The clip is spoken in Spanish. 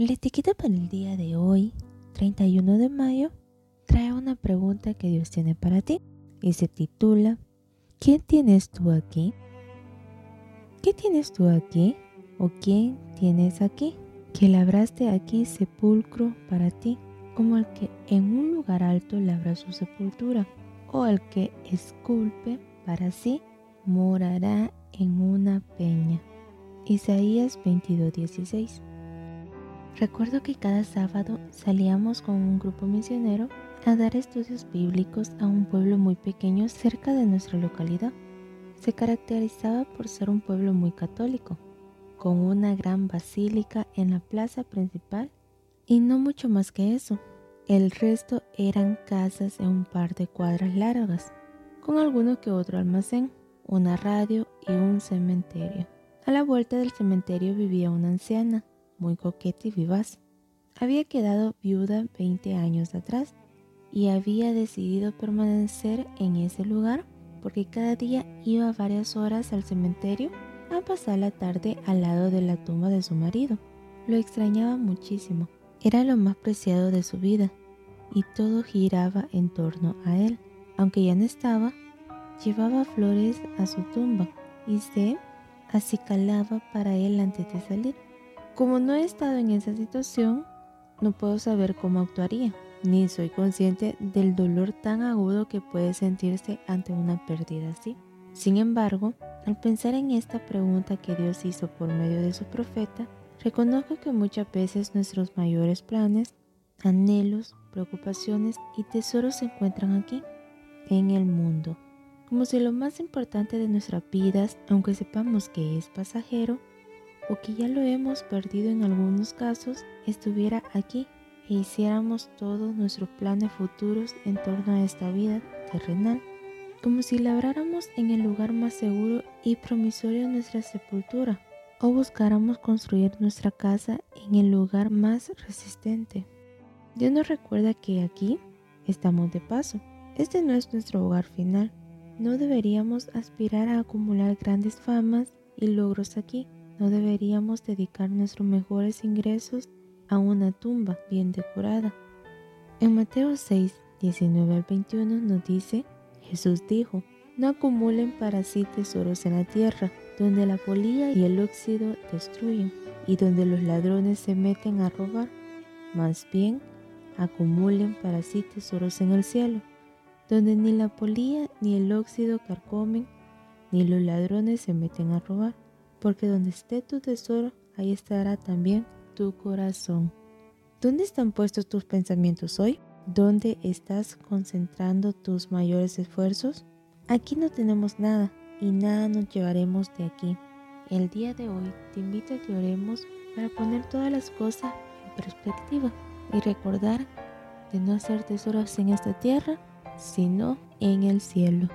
La etiqueta para el día de hoy, 31 de mayo, trae una pregunta que Dios tiene para ti y se titula ¿Quién tienes tú aquí? ¿Qué tienes tú aquí? ¿O quién tienes aquí? Que labraste aquí sepulcro para ti, como el que en un lugar alto labra su sepultura, o el que esculpe para sí morará en una peña. Isaías 22:16 Recuerdo que cada sábado salíamos con un grupo misionero a dar estudios bíblicos a un pueblo muy pequeño cerca de nuestra localidad. Se caracterizaba por ser un pueblo muy católico, con una gran basílica en la plaza principal y no mucho más que eso. El resto eran casas en un par de cuadras largas, con alguno que otro almacén, una radio y un cementerio. A la vuelta del cementerio vivía una anciana, muy coqueta y vivaz. Había quedado viuda 20 años atrás y había decidido permanecer en ese lugar porque cada día iba varias horas al cementerio a pasar la tarde al lado de la tumba de su marido. Lo extrañaba muchísimo. Era lo más preciado de su vida y todo giraba en torno a él. Aunque ya no estaba, llevaba flores a su tumba y se acicalaba para él antes de salir. Como no he estado en esa situación, no puedo saber cómo actuaría, ni soy consciente del dolor tan agudo que puede sentirse ante una pérdida así. Sin embargo, al pensar en esta pregunta que Dios hizo por medio de su profeta, reconozco que muchas veces nuestros mayores planes, anhelos, preocupaciones y tesoros se encuentran aquí, en el mundo, como si lo más importante de nuestras vidas, aunque sepamos que es pasajero, o que ya lo hemos perdido en algunos casos, estuviera aquí e hiciéramos todos nuestros planes futuros en torno a esta vida terrenal, como si labráramos en el lugar más seguro y promisorio nuestra sepultura, o buscáramos construir nuestra casa en el lugar más resistente. Dios nos recuerda que aquí estamos de paso. Este no es nuestro hogar final. No deberíamos aspirar a acumular grandes famas y logros aquí no deberíamos dedicar nuestros mejores ingresos a una tumba bien decorada. En Mateo 6, 19 al 21 nos dice, Jesús dijo, no acumulen para sí tesoros en la tierra, donde la polilla y el óxido destruyen, y donde los ladrones se meten a robar. Más bien, acumulen para sí tesoros en el cielo, donde ni la polilla ni el óxido carcomen, ni los ladrones se meten a robar porque donde esté tu tesoro, ahí estará también tu corazón. ¿Dónde están puestos tus pensamientos hoy? ¿Dónde estás concentrando tus mayores esfuerzos? Aquí no tenemos nada y nada nos llevaremos de aquí. El día de hoy te invito a que oremos para poner todas las cosas en perspectiva y recordar de no hacer tesoros en esta tierra, sino en el cielo.